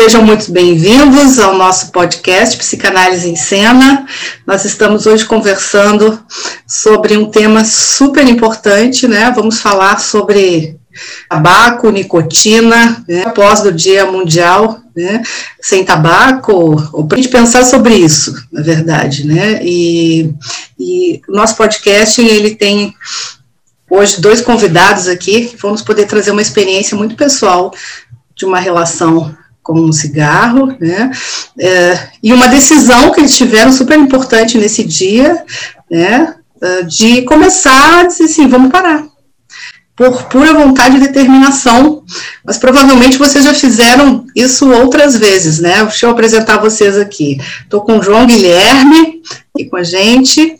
Sejam muito bem-vindos ao nosso podcast Psicanálise em Cena. Nós estamos hoje conversando sobre um tema super importante, né? Vamos falar sobre tabaco, nicotina, né? após do Dia Mundial né? sem tabaco, ou para a gente pensar sobre isso, na verdade, né? E, o nosso podcast, ele tem hoje dois convidados aqui que vão nos poder trazer uma experiência muito pessoal de uma relação com um cigarro, né? É, e uma decisão que eles tiveram super importante nesse dia, né? É, de começar a dizer assim, vamos parar. Por pura vontade e determinação, mas provavelmente vocês já fizeram isso outras vezes, né? Deixa eu apresentar vocês aqui. Estou com o João Guilherme aqui com a gente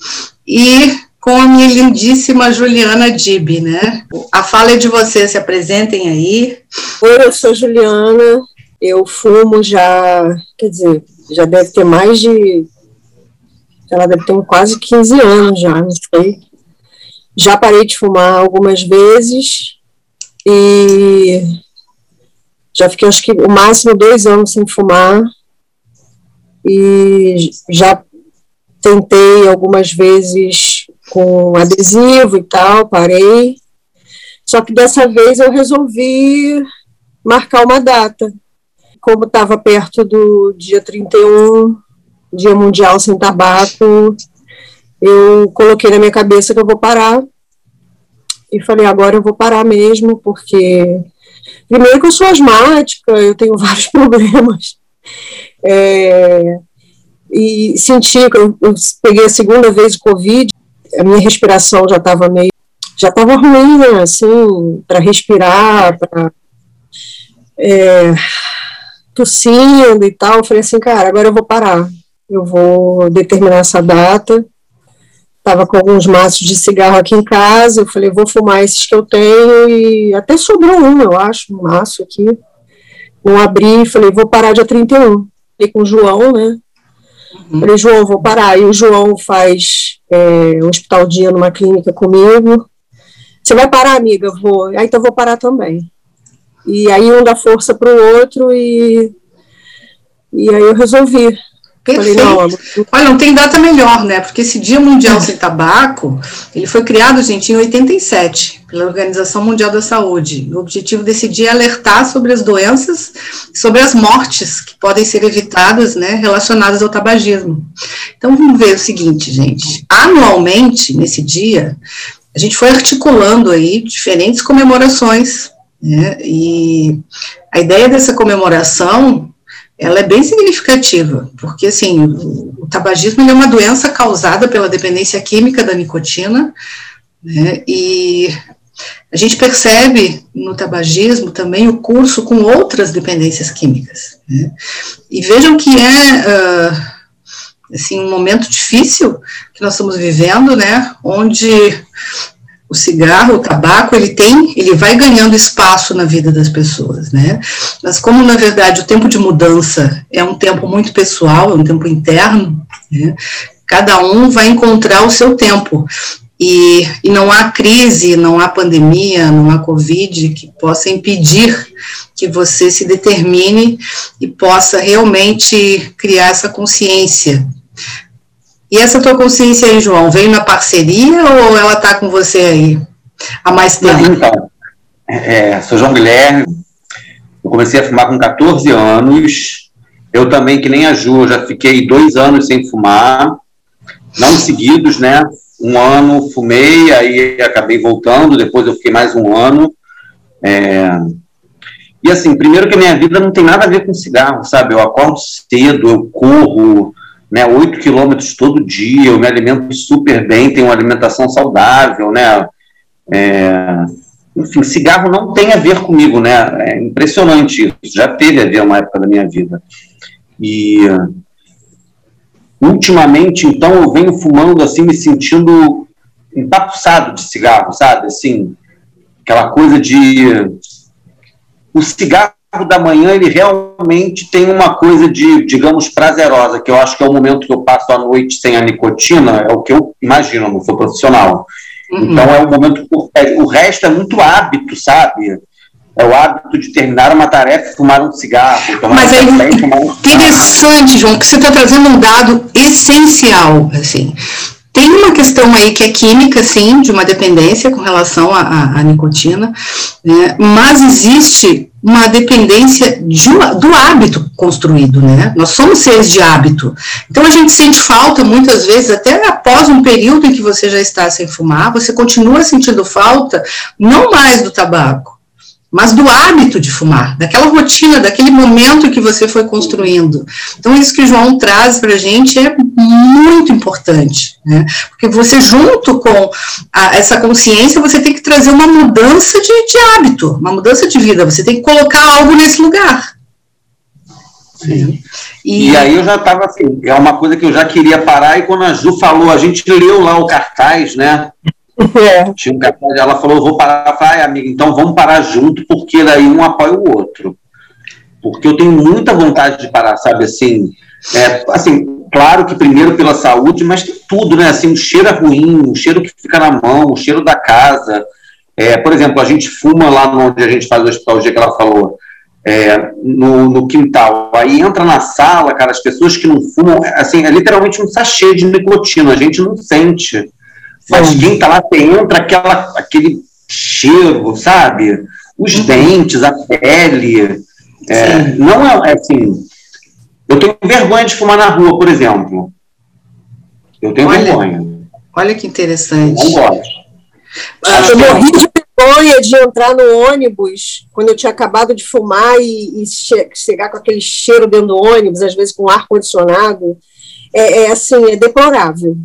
e com a minha lindíssima Juliana Dib, né? A fala é de vocês, se apresentem aí. Oi, eu sou Juliana, eu fumo já, quer dizer, já deve ter mais de. Ela deve ter quase 15 anos já, não sei. Já parei de fumar algumas vezes e já fiquei, acho que o máximo dois anos sem fumar e já tentei algumas vezes com adesivo e tal, parei. Só que dessa vez eu resolvi marcar uma data como estava perto do dia 31, Dia Mundial Sem Tabaco, eu coloquei na minha cabeça que eu vou parar. E falei, agora eu vou parar mesmo, porque primeiro que eu sou asmática, eu tenho vários problemas. É, e senti que eu, eu, peguei a segunda vez o Covid, a minha respiração já estava meio. já estava ruim, né? Assim, para respirar, para. É, tossindo e tal. Eu falei assim, cara, agora eu vou parar. Eu vou determinar essa data. Tava com alguns maços de cigarro aqui em casa. Eu falei, vou fumar esses que eu tenho. E até sobrou um, eu acho, um maço aqui. Não abri, falei, vou parar dia 31. Falei com o João, né? Uhum. Falei, João, vou parar. E o João faz é, um hospital dia numa clínica comigo. Você vai parar, amiga? Vou. Aí então eu vou parar também. E aí um dá força para o outro e, e aí eu resolvi. Perfeito. Falei, não, Olha, não tem data melhor, né? Porque esse Dia Mundial Sem Tabaco, ele foi criado, gente, em 87, pela Organização Mundial da Saúde. O objetivo desse dia é alertar sobre as doenças, sobre as mortes que podem ser evitadas, né, relacionadas ao tabagismo. Então, vamos ver o seguinte, gente. Anualmente, nesse dia, a gente foi articulando aí diferentes comemorações né? E a ideia dessa comemoração ela é bem significativa, porque assim, o, tabagismo é uma doença causada pela dependência química da nicotina, né, e a gente percebe no tabagismo também o curso com outras dependências químicas. Né, e vejam que é uh, assim, um momento difícil que nós estamos vivendo, né, onde o cigarro, o tabaco, ele tem, ele vai ganhando espaço na vida das pessoas, né? Mas como na verdade o tempo de mudança é um tempo muito pessoal, é um tempo interno, né? Cada um vai encontrar o seu tempo. E, e não há crise, não há pandemia, não há Covid que possa impedir que você se determine e possa realmente criar essa consciência e essa tua consciência aí, João, veio na parceria ou ela está com você aí há mais tempo? Então, é, sou João Guilherme, eu comecei a fumar com 14 anos, eu também, que nem a Ju, já fiquei dois anos sem fumar, não seguidos, né? Um ano fumei, aí acabei voltando, depois eu fiquei mais um ano. É... E assim, primeiro que a minha vida não tem nada a ver com cigarro, sabe? Eu acordo cedo, eu corro, né, 8 quilômetros todo dia, eu me alimento super bem, tenho uma alimentação saudável, né, é, enfim, cigarro não tem a ver comigo, né, é impressionante isso, já teve a ver uma época da minha vida, e ultimamente, então, eu venho fumando, assim, me sentindo empapuçado de cigarro, sabe, assim, aquela coisa de, o cigarro da manhã ele realmente tem uma coisa de, digamos, prazerosa, que eu acho que é o momento que eu passo a noite sem a nicotina, é o que eu imagino, não sou profissional. Uhum. Então é um momento, o resto é muito hábito, sabe? é o hábito de terminar uma tarefa e fumar um cigarro. Tomar Mas um é café fumar um interessante, João, que você está trazendo um dado essencial, assim. Tem uma questão aí que é química, sim, de uma dependência com relação à, à nicotina, né? mas existe uma dependência de, do hábito construído, né? Nós somos seres de hábito. Então a gente sente falta muitas vezes, até após um período em que você já está sem fumar, você continua sentindo falta, não mais do tabaco, mas do hábito de fumar, daquela rotina, daquele momento que você foi construindo. Então, isso que o João traz para a gente é muito importante, né? Porque você, junto com a, essa consciência, você tem que trazer uma mudança de, de, hábito, uma mudança de vida, você tem que colocar algo nesse lugar. Sim. E, e aí eu já estava assim, é uma coisa que eu já queria parar, e quando a Ju falou, a gente leu lá o cartaz, né? É. Tinha um cartaz, ela falou, vou parar, vai, amiga, então vamos parar junto, porque daí um apoia o outro. Porque eu tenho muita vontade de parar, sabe, assim, é, assim, claro que primeiro pela saúde, mas tudo, né, assim, o cheiro é ruim, o cheiro que fica na mão, o cheiro da casa, é, por exemplo, a gente fuma lá onde a gente faz o hospital, o dia que ela falou, é, no, no, quintal. Aí entra na sala, cara, as pessoas que não fumam, assim, é literalmente um sachê de nicotina, a gente não sente. Mas Sim. quem tá lá, você entra aquela, aquele cheiro, sabe? Os uhum. dentes, a pele. É, não é, é assim. Eu tenho vergonha de fumar na rua, por exemplo. Eu tenho olha, vergonha. Olha que interessante. Não gosto. Ah, eu morri de vergonha de entrar no ônibus quando eu tinha acabado de fumar e, e chegar com aquele cheiro dentro do ônibus, às vezes com ar condicionado. É, é assim, é deplorável.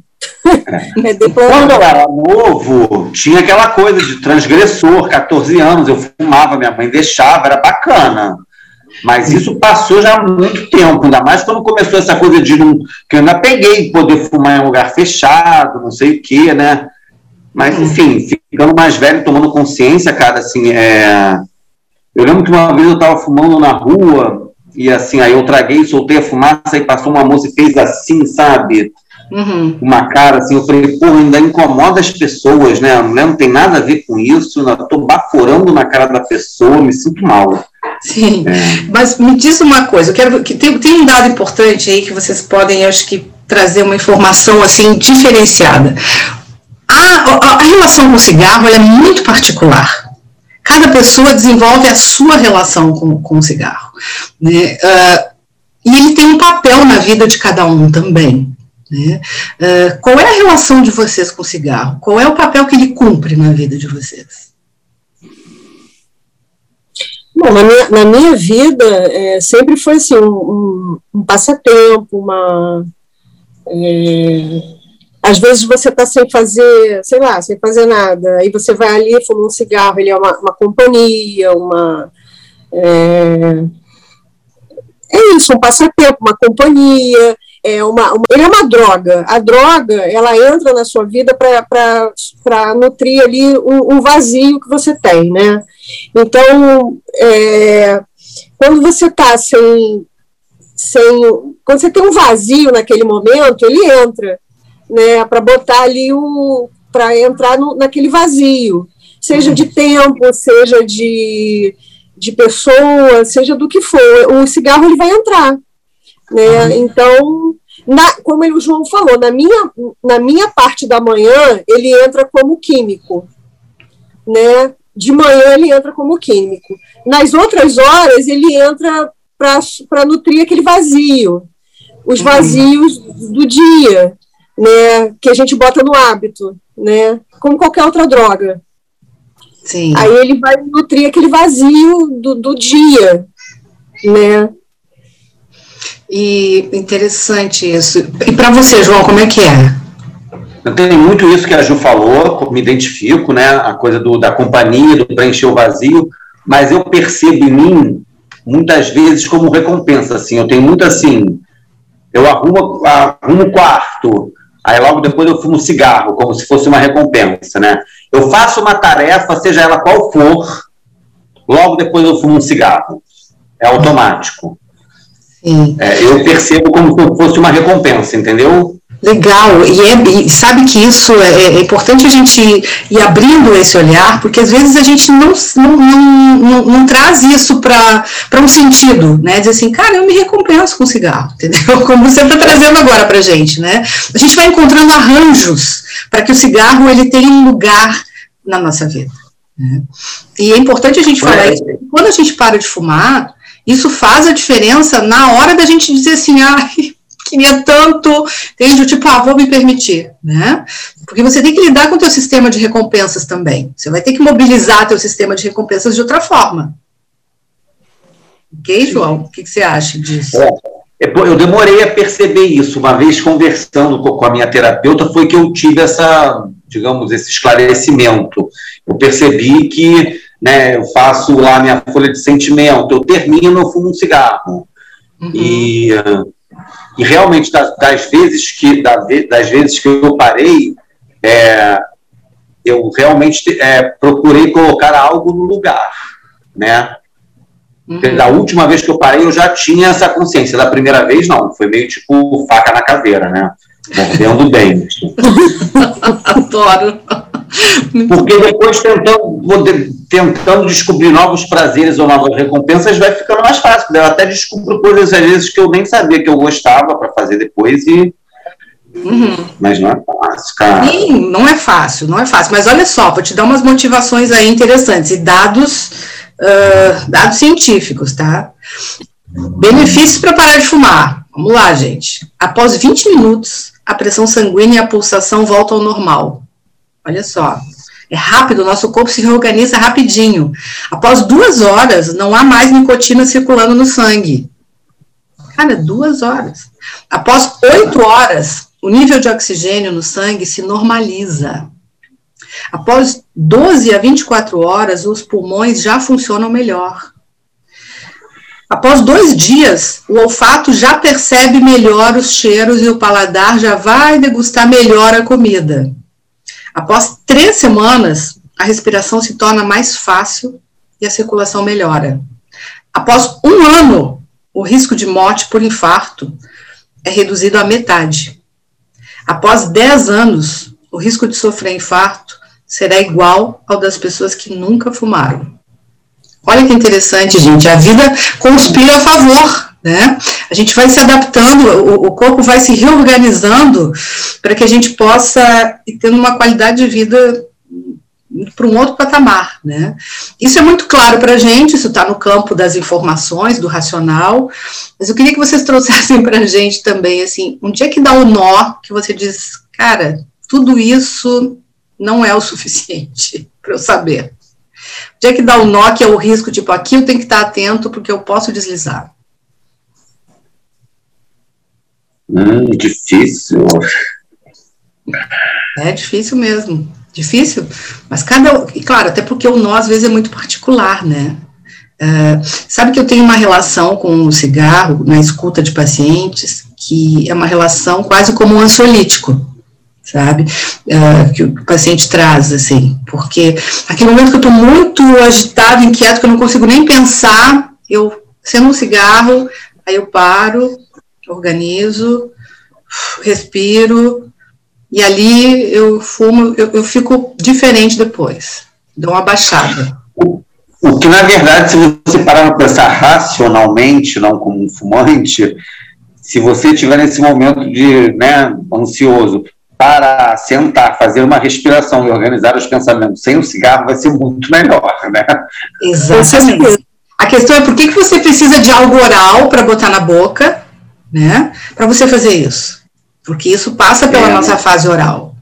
É Quando eu era novo, tinha aquela coisa de transgressor, 14 anos, eu fumava, minha mãe deixava, era bacana. Mas isso passou já há muito tempo, ainda mais quando começou essa coisa de não. que eu ainda peguei poder fumar em um lugar fechado, não sei o quê, né? Mas, uhum. enfim, ficando mais velho, tomando consciência, cara, assim, é. Eu lembro que uma vez eu estava fumando na rua, e assim, aí eu traguei, soltei a fumaça, e passou uma moça e fez assim, sabe? Uhum. uma cara assim, eu falei, pô, ainda incomoda as pessoas, né? A mulher não tem nada a ver com isso, eu estou baforando na cara da pessoa, me sinto mal. Sim, é. mas me diz uma coisa, eu quero que tem, tem um dado importante aí que vocês podem, acho que, trazer uma informação assim diferenciada. A, a, a relação com o cigarro é muito particular. Cada pessoa desenvolve a sua relação com, com o cigarro. Né? Uh, e ele tem um papel na vida de cada um também. Né? Uh, qual é a relação de vocês com o cigarro? Qual é o papel que ele cumpre na vida de vocês? Bom, na minha, na minha vida é, sempre foi assim, um, um, um passatempo, uma. É, às vezes você está sem fazer, sei lá, sem fazer nada, aí você vai ali, fuma um cigarro, ele é uma, uma companhia, uma. É, é isso, um passatempo, uma companhia, é uma, uma, ele é uma droga. A droga, ela entra na sua vida para nutrir ali um, um, vazio que você tem, né? Então, é, quando você está sem, sem. Quando você tem um vazio naquele momento, ele entra, né? Para botar ali o. para entrar no, naquele vazio. Seja de tempo, seja de, de pessoa, seja do que for. O cigarro ele vai entrar. Né? Então, na, como o João falou, na minha, na minha parte da manhã, ele entra como químico. Né? De manhã, ele entra como químico. Nas outras horas, ele entra para nutrir aquele vazio, os uhum. vazios do dia, né? que a gente bota no hábito, né? como qualquer outra droga. Sim. Aí ele vai nutrir aquele vazio do, do dia, né? E interessante isso. E para você, João, como é que é? Tenho muito isso que a Ju falou, me identifico, né? A coisa do, da companhia, do preencher o vazio, mas eu percebo em mim, muitas vezes, como recompensa, assim. Eu tenho muito assim, eu arrumo, arrumo o quarto, aí logo depois eu fumo um cigarro, como se fosse uma recompensa, né? Eu faço uma tarefa, seja ela qual for, logo depois eu fumo um cigarro. É automático. É, eu percebo como se fosse uma recompensa, entendeu? Legal, e, é, e, sabe que isso é, é, importante a gente ir abrindo esse olhar, porque às vezes a gente não, não, não, não, não traz isso para um sentido, né? Dizer assim, cara, eu me recompenso com cigarro, entendeu? Como você está trazendo agora para gente, né? A gente vai encontrando arranjos para que o cigarro ele tenha um lugar na nossa vida. Né? E é importante a gente falar isso, quando a gente para de fumar, isso faz a diferença na hora da gente dizer assim, ai, queria tanto, entende? Tipo, ah, vou me permitir, né? Porque você tem que lidar com o teu sistema de recompensas também. Você vai ter que mobilizar teu sistema de recompensas de outra forma. Ok, João? O que, que você acha disso? É, eu demorei a perceber isso. Uma vez conversando com a minha terapeuta, foi que eu tive essa, digamos, esse esclarecimento. Eu percebi que né, eu faço lá minha folha de sentimento, eu termino, eu fumo um cigarro. Uhum. E e realmente, das, das vezes que das vezes que eu parei, é, eu realmente é, procurei colocar algo no lugar, né? Uhum. Da última vez que eu parei, eu já tinha essa consciência. Da primeira vez, não. Foi meio tipo faca na caveira, né? Mordendo bem. Adoro. Porque depois, tentando, tentando descobrir novos prazeres ou novas recompensas, vai ficando mais fácil. Eu até descubro coisas, às vezes, que eu nem sabia que eu gostava para fazer depois e. Uhum. Mas não é fácil, cara. Sim, não é fácil, não é fácil. Mas olha só, vou te dar umas motivações aí interessantes e dados, uh, dados científicos, tá? Benefícios para parar de fumar. Vamos lá, gente. Após 20 minutos, a pressão sanguínea e a pulsação voltam ao normal. Olha só. É rápido, nosso corpo se reorganiza rapidinho. Após duas horas, não há mais nicotina circulando no sangue. Cara, duas horas. Após oito horas, o nível de oxigênio no sangue se normaliza. Após 12 a 24 horas, os pulmões já funcionam melhor. Após dois dias, o olfato já percebe melhor os cheiros e o paladar já vai degustar melhor a comida. Após três semanas, a respiração se torna mais fácil e a circulação melhora. Após um ano, o risco de morte por infarto é reduzido à metade. Após 10 anos, o risco de sofrer infarto será igual ao das pessoas que nunca fumaram. Olha que interessante, gente. A vida conspira a favor né? A gente vai se adaptando, o, o corpo vai se reorganizando para que a gente possa ir tendo uma qualidade de vida para um outro patamar, né? Isso é muito claro para a gente, isso está no campo das informações, do racional, mas eu queria que vocês trouxessem para a gente também, assim, um dia que dá o um nó, que você diz, cara, tudo isso não é o suficiente para eu saber. O dia que dá o um nó, que é o risco, tipo, aqui eu tenho que estar atento porque eu posso deslizar. Hum, difícil. É difícil mesmo. Difícil, mas cada. E claro, até porque o nó às vezes é muito particular, né? Uh, sabe que eu tenho uma relação com o cigarro na escuta de pacientes que é uma relação quase como um ansiolítico, sabe? Uh, que o paciente traz, assim, porque aquele momento que eu estou muito agitado, inquieto, que eu não consigo nem pensar, eu sendo um cigarro, aí eu paro, organizo, respiro, e ali eu fumo, eu, eu fico diferente depois, dou uma baixada. O, que, na verdade, se você parar para pensar racionalmente, não como um fumante, se você estiver nesse momento de né, ansioso, para sentar, fazer uma respiração e organizar os pensamentos sem o cigarro vai ser muito melhor, né? Exatamente. A questão é por que, que você precisa de algo oral para botar na boca né? Para você fazer isso, porque isso passa pela é. nossa fase oral,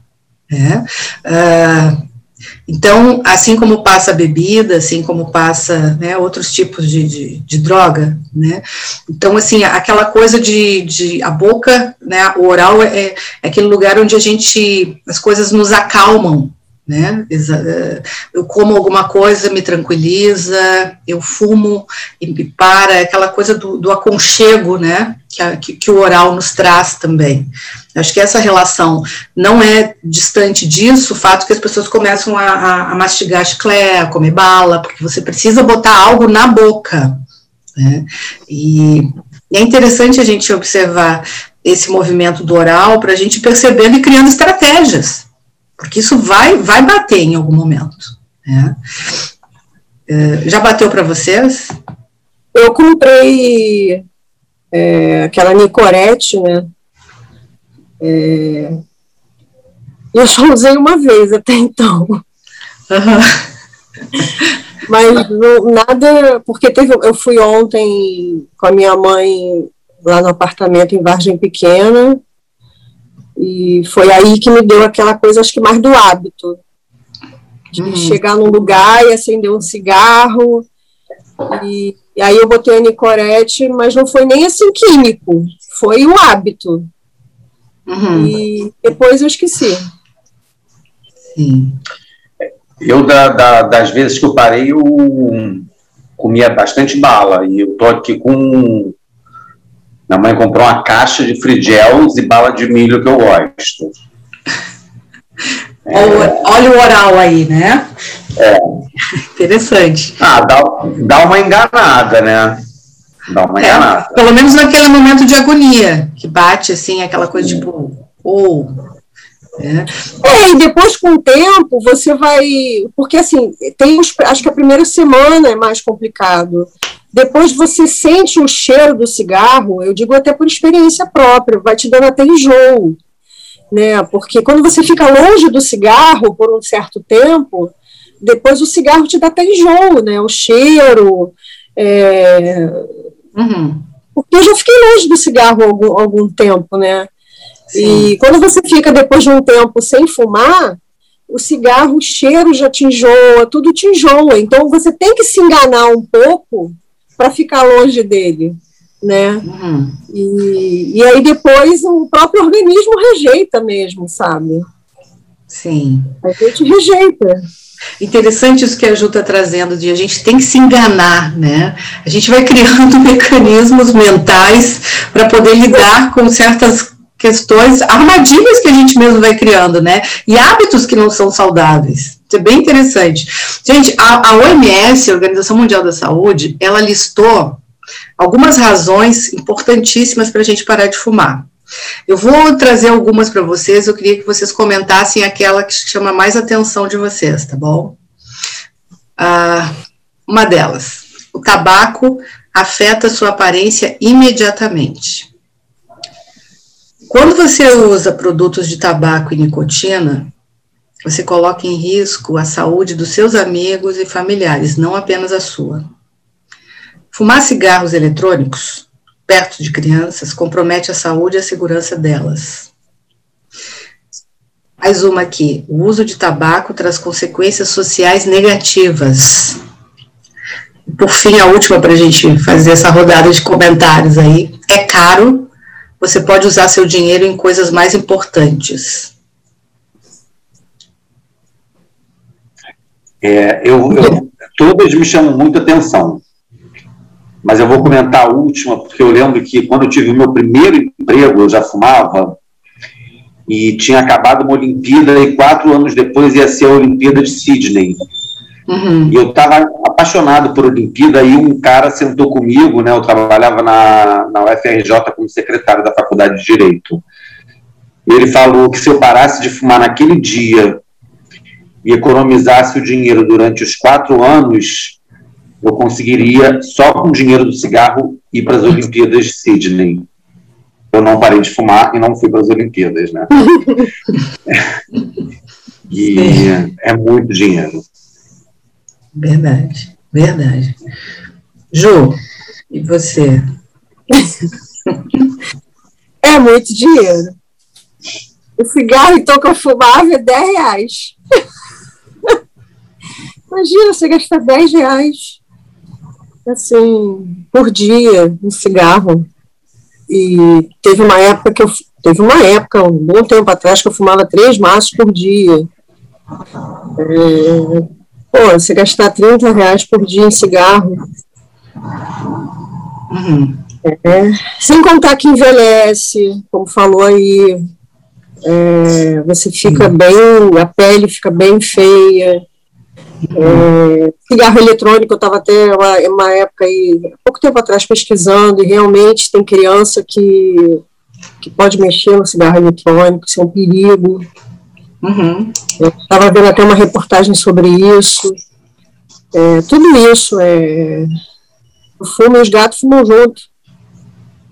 né? Uh, então, assim como passa a bebida, assim como passa né, outros tipos de, de, de, droga, né? Então, assim, aquela coisa de, de a boca, né, o oral é, é aquele lugar onde a gente, as coisas nos acalmam, né? Eh, eu como alguma coisa, me tranquiliza, eu fumo e me para, aquela coisa do, do aconchego, né? Que, a, que, que, o oral nos traz também. Acho que essa relação não é distante disso, o fato que as pessoas começam a, a, a mastigar chiclete, a comer bala, porque você precisa botar algo na boca. Né? E é interessante a gente observar esse movimento do oral para a gente percebendo e criando estratégias, porque isso vai, vai bater em algum momento. Né? É, já bateu para vocês? Eu comprei é, aquela Nicorette, né? É, eu só usei uma vez até então. Uhum. Mas não, nada, porque teve, eu fui ontem com a minha mãe lá no apartamento em Vargem Pequena, e foi aí que me deu aquela coisa, acho que mais do hábito, de uhum. chegar num lugar e acender um cigarro, e, e, aí eu botei a Nicorette, mas não foi nem assim químico, foi o hábito. Uhum. E depois eu esqueci. Sim. Eu, da, da, das vezes que eu parei, eu comia bastante bala. E eu tô aqui com. Minha mãe comprou uma caixa de frigels e bala de milho que eu gosto. É... Olha o oral aí, né? É. Interessante. Ah, dá, dá uma enganada, né? Dá uma é, enganada. Pelo menos naquele momento de agonia, que bate assim, aquela coisa tipo, ou. Oh, é. é, e depois com o tempo você vai. Porque assim, tem os, acho que a primeira semana é mais complicado. Depois você sente o cheiro do cigarro, eu digo até por experiência própria, vai te dando até enjoo. Né? Porque quando você fica longe do cigarro por um certo tempo, depois o cigarro te dá até enjoo, né? O cheiro. É... Uhum. Porque eu já fiquei longe do cigarro algum, algum tempo, né? E quando você fica depois de um tempo sem fumar, o cigarro, o cheiro já te enjoa, tudo te enjoa. Então você tem que se enganar um pouco para ficar longe dele, né? Uhum. E, e aí depois o próprio organismo rejeita mesmo, sabe? Sim. A gente rejeita. Interessante isso que a Ju está trazendo, de a gente tem que se enganar, né? A gente vai criando mecanismos mentais para poder lidar com certas questões, armadilhas que a gente mesmo vai criando, né? E hábitos que não são saudáveis. Isso é bem interessante. Gente, a, a OMS, a Organização Mundial da Saúde, ela listou algumas razões importantíssimas para a gente parar de fumar. Eu vou trazer algumas para vocês, eu queria que vocês comentassem aquela que chama mais atenção de vocês, tá bom? Ah, uma delas, o tabaco afeta sua aparência imediatamente. Quando você usa produtos de tabaco e nicotina, você coloca em risco a saúde dos seus amigos e familiares, não apenas a sua. Fumar cigarros eletrônicos perto de crianças compromete a saúde e a segurança delas. Mais uma aqui. O uso de tabaco traz consequências sociais negativas. Por fim, a última para a gente fazer essa rodada de comentários aí. É caro você pode usar seu dinheiro em coisas mais importantes. É, eu, eu, todas me chamam muita atenção, mas eu vou comentar a última, porque eu lembro que quando eu tive o meu primeiro emprego, eu já fumava, e tinha acabado uma Olimpíada, e quatro anos depois ia ser a Olimpíada de Sydney. Uhum. E eu estava apaixonado por Olimpíada, e um cara sentou comigo, né? Eu trabalhava na, na UFRJ como secretário da Faculdade de Direito. Ele falou que se eu parasse de fumar naquele dia e economizasse o dinheiro durante os quatro anos, eu conseguiria, só com o dinheiro do cigarro, ir para as Olimpíadas de Sydney. Eu não parei de fumar e não fui para as Olimpíadas, né? e é muito dinheiro. Verdade, verdade. Ju, e você? É muito dinheiro. O cigarro, então, que eu fumava é 10 reais. Imagina você gastar 10 reais, assim, por dia, um cigarro. E teve uma época que eu. Teve uma época, um bom tempo atrás, que eu fumava três maços por dia. É, Pô, você gastar 30 reais por dia em cigarro. Uhum. É, sem contar que envelhece, como falou aí, é, você fica uhum. bem, a pele fica bem feia. É, cigarro eletrônico, eu estava até uma, uma época aí, pouco tempo atrás pesquisando, e realmente tem criança que que pode mexer no cigarro eletrônico, isso é um perigo. Uhum. Eu estava vendo até uma reportagem sobre isso. É, tudo isso é. O fumo e os gatos fumam junto.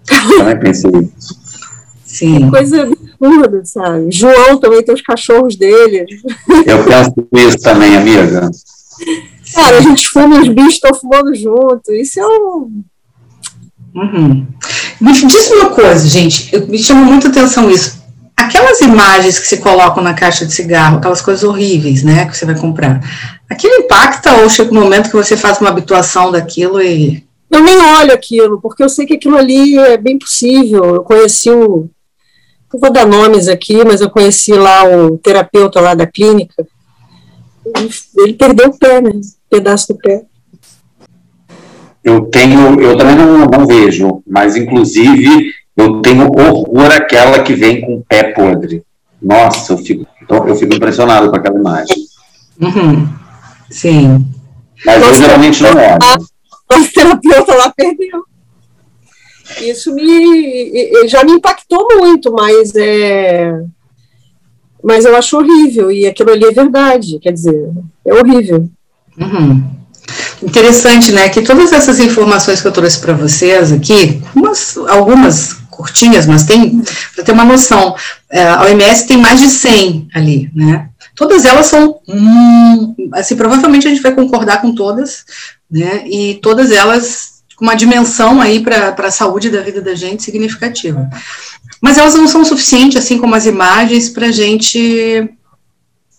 Também pensei Sim. É coisa absurda, sabe? João também tem os cachorros dele. Eu penso isso também, amiga. Cara, a gente fuma, os bichos estão fumando junto. Isso é um. Uhum. Me diz uma coisa, gente, eu, me chama muita atenção isso. Aquelas imagens que se colocam na caixa de cigarro, aquelas coisas horríveis, né, que você vai comprar, aquilo impacta ou chega um momento que você faz uma habituação daquilo e. Eu nem olho aquilo, porque eu sei que aquilo ali é bem possível. Eu conheci o. Não vou dar nomes aqui, mas eu conheci lá o terapeuta lá da clínica. Ele perdeu o pé, né? Um pedaço do pé. Eu tenho, eu também não, não vejo, mas inclusive eu tenho horror aquela que vem com o pé podre. Nossa, eu fico, então, eu fico impressionado com aquela imagem. Uhum. Sim. Mas eu geralmente não olho. Nosso terapeuta lá perdeu. Isso me já me impactou muito, mas é mas eu acho horrível e aquilo ali é verdade, quer dizer, é horrível. Uhum. Interessante, né? Que todas essas informações que eu trouxe para vocês aqui, umas, algumas curtinhas, mas tem, para ter uma noção, é, a OMS tem mais de 100 ali, né? Todas elas são, hum, assim, provavelmente a gente vai concordar com todas, né? E todas elas com uma dimensão aí para a saúde da vida da gente significativa. Mas elas não são suficientes, assim como as imagens, para a gente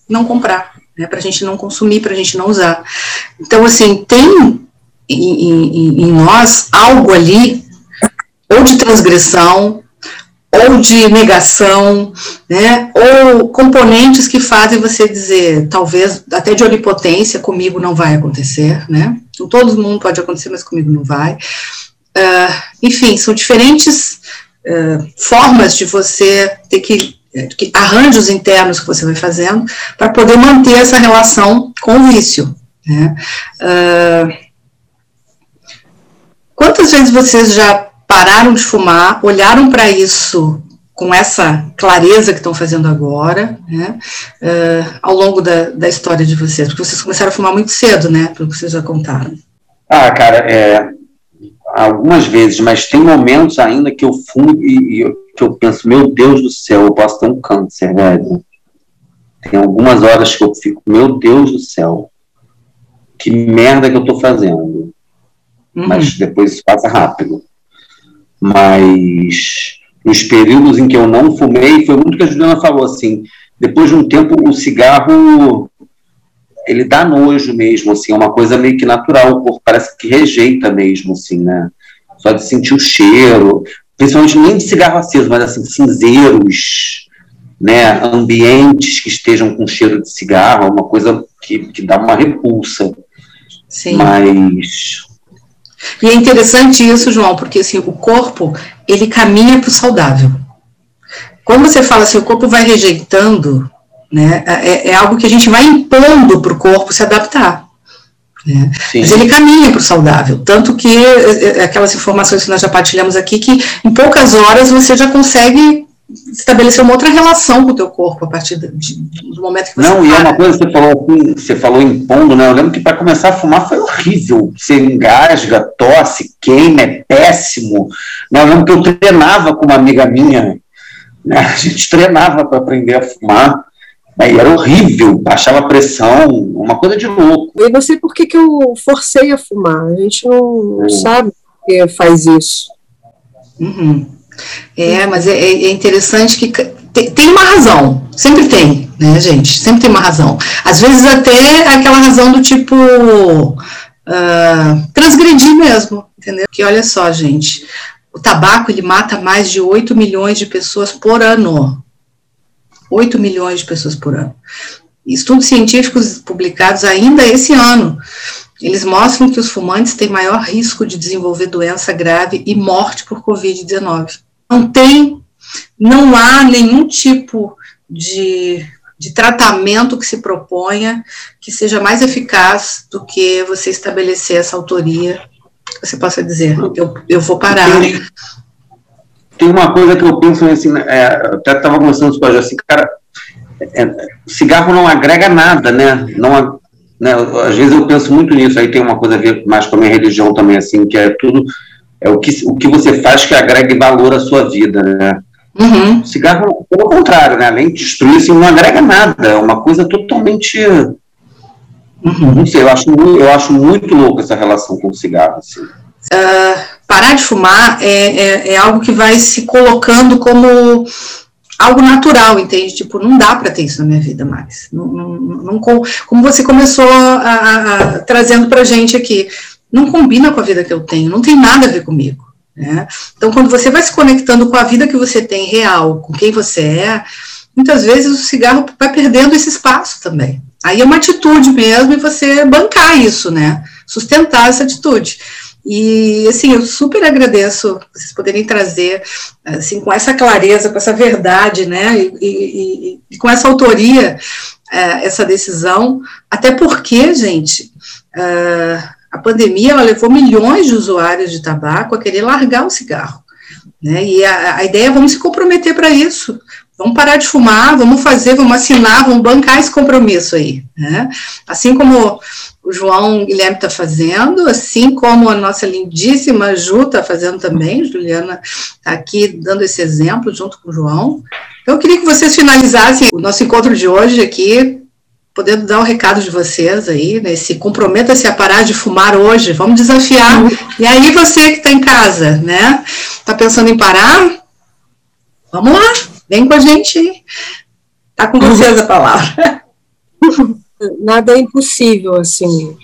não comprar né, para a gente não consumir, para a gente não usar. Então, assim, tem em, em, em nós algo ali, ou de transgressão, ou de negação, né, ou componentes que fazem você dizer, talvez até de onipotência, comigo não vai acontecer, né, com todo mundo pode acontecer, mas comigo não vai. Uh, enfim, são diferentes uh, formas de você ter que arranjos internos que você vai fazendo para poder manter essa relação com o vício. Né? Uh, quantas vezes vocês já pararam de fumar, olharam para isso com essa clareza que estão fazendo agora, né, uh, ao longo da, da história de vocês? Porque vocês começaram a fumar muito cedo, né, pelo que vocês já contaram. Ah, cara, é, algumas vezes, mas tem momentos ainda que eu fumo e, e que eu penso, meu Deus do céu, eu posso ter um câncer, velho. Tem algumas horas que eu fico, meu Deus do céu, que merda que eu tô fazendo. Uhum. Mas depois isso passa rápido. Mas nos períodos em que eu não fumei, foi muito que a Juliana falou assim, depois de um tempo o cigarro ele dá nojo mesmo, assim, é uma coisa meio que natural, o corpo parece que rejeita mesmo, assim, né? Só de sentir o cheiro principalmente nem de cigarro aceso, mas assim, cinzeiros, né, ambientes que estejam com cheiro de cigarro, é uma coisa que, que dá uma repulsa. Sim. Mas. E é interessante isso, João, porque assim, o corpo, ele caminha para o saudável. Quando você fala assim, o corpo vai rejeitando, né, é, é algo que a gente vai impondo para o corpo se adaptar. Né? Mas ele caminha para o saudável, tanto que é, é, aquelas informações que nós já partilhamos aqui, que em poucas horas você já consegue estabelecer uma outra relação com o teu corpo a partir de, de, do momento que você Não, para. e é uma coisa que você falou assim, você falou impondo, né? Eu lembro que para começar a fumar foi horrível. Você engasga, tosse, queima, é péssimo. Né? Eu lembro que eu treinava com uma amiga minha, né? a gente treinava para aprender a fumar. Aí era horrível, baixava a pressão, uma coisa de louco. Eu não sei por que, que eu forcei a fumar, a gente não, não sabe por que faz isso. Uhum. É, mas é, é, interessante que tem, tem, uma razão, sempre tem, né, gente? Sempre tem uma razão. Às vezes até aquela razão do tipo uh, transgredir mesmo, entendeu? Que olha só, gente, o tabaco ele mata mais de 8 milhões de pessoas por ano. 8 milhões de pessoas por ano. Estudos científicos publicados ainda esse ano, eles mostram que os fumantes têm maior risco de desenvolver doença grave e morte por Covid-19. Não tem, não há nenhum tipo de, de tratamento que se proponha que seja mais eficaz do que você estabelecer essa autoria, você possa dizer, eu, eu vou parar. Tem uma coisa que eu penso assim, é, até estava conversando com a assim, cara, é, cigarro não agrega nada, né? Não, né? Às vezes eu penso muito nisso, aí tem uma coisa a ver mais com a minha religião também, assim, que é tudo, é o que, o que você faz que agregue valor à sua vida, né? Uhum. Cigarro, pelo contrário, né? além de destruir, assim, não agrega nada, é uma coisa totalmente. Uhum. Não sei, eu acho, eu acho muito louco essa relação com o cigarro. Assim. Uh, parar de fumar é, é, é, algo que vai se colocando como algo natural, entende? Tipo, não dá para ter isso na minha vida mais. Não, não, não como você começou a, a, a, trazendo para gente aqui, não combina com a vida que eu tenho, não tem nada a ver comigo. Né? Então, quando você vai se conectando com a vida que você tem real, com quem você é, muitas vezes o cigarro vai perdendo esse espaço também. Aí é uma atitude mesmo e você bancar isso, né? Sustentar essa atitude. E, assim, eu super agradeço vocês poderem trazer, assim, com essa clareza, com essa verdade, né, e, e, e com essa autoria, é, essa decisão, até porque, gente, é, a pandemia, ela levou milhões de usuários de tabaco a querer largar o cigarro, né, e a, a ideia é vamos se comprometer para isso, vamos parar de fumar, vamos fazer, vamos assinar, vamos bancar esse compromisso aí, né, assim como o João Guilherme está fazendo, assim como a nossa lindíssima Ju está fazendo também, Juliana está aqui dando esse exemplo junto com o João. Eu queria que vocês finalizassem o nosso encontro de hoje aqui, podendo dar o um recado de vocês aí, né, se comprometa-se a parar de fumar hoje, vamos desafiar. E aí você que está em casa, né, está pensando em parar, vamos lá, vem com a gente. Está com vocês a palavra. nada é impossível, assim.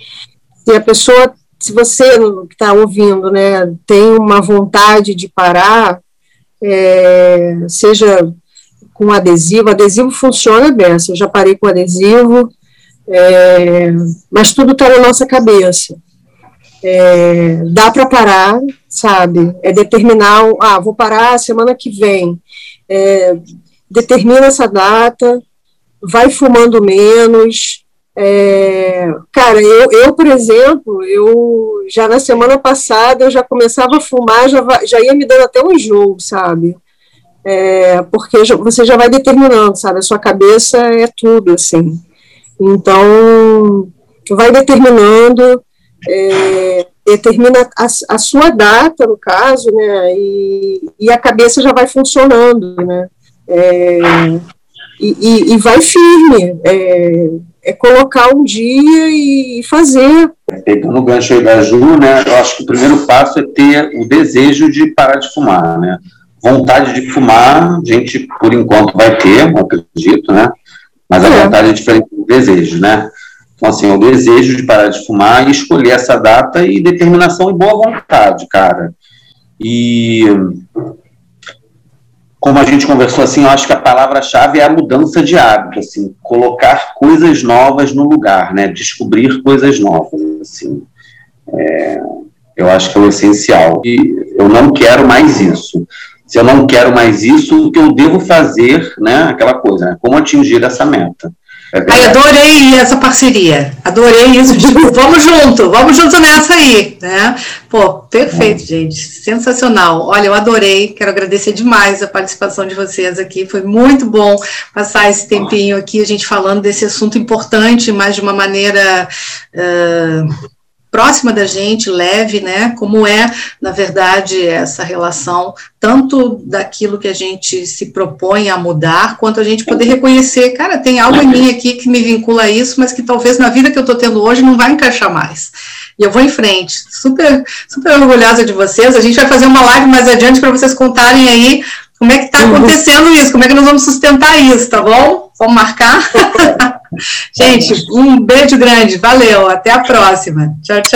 Se a pessoa, se você que está ouvindo, né, tem uma vontade de parar, é, seja com adesivo, adesivo funciona bem, eu já parei com adesivo, é, mas tudo está na nossa cabeça. É, dá para parar, sabe? É determinar, ah, vou parar semana que vem. É, determina essa data, vai fumando menos, é, cara, eu, eu, por exemplo, eu já na semana passada eu já começava a fumar, já, já ia me dando até um enjoo, sabe? É, porque já, você já vai determinando, sabe? A sua cabeça é tudo, assim. Então, vai determinando, é, determina a, a, sua data, no caso, né? E, e a cabeça já vai funcionando, né? É, e, e, e, vai firme. É, é colocar um dia e fazer. Pegando o gancho aí da Ju, né, eu acho que o primeiro passo é ter o desejo de parar de fumar, né? Vontade de fumar, a gente, por enquanto, vai ter, acredito, né? Mas a é. vontade é diferente do desejo, né? Então, assim, o desejo de parar de fumar e escolher essa data e determinação e boa vontade, cara. E como a gente conversou assim, eu acho que a palavra-chave é a mudança de hábito, assim, colocar coisas novas no lugar, né? Descobrir coisas novas, assim. É, eu acho que é o essencial. E eu não quero mais isso. Se eu não quero mais isso, o que eu devo fazer, né? Aquela coisa, né? Como atingir essa meta? É Ai, adorei essa parceria, adorei isso, tipo, vamos junto, vamos junto nessa aí, né? Pô, perfeito, gente, sensacional. Olha, eu adorei, quero agradecer demais a participação de vocês aqui, foi muito bom passar esse tempinho aqui, a gente falando desse assunto importante, mas de uma maneira... Uh, próxima da gente, leve, né? Como é, na verdade, essa relação, tanto daquilo que a gente se propõe a mudar, quanto a gente poder reconhecer, cara, tem algo em mim aqui que me vincula a isso, mas que talvez na vida que eu estou tendo hoje não vai encaixar mais. E eu vou em frente. Super, super orgulhosa de vocês. A gente vai fazer uma live mais adiante para vocês contarem aí como é que está acontecendo isso, como é que nós vamos sustentar isso, tá bom? Vamos marcar? Gente, um beijo grande, valeu, até a próxima. Tchau, tchau.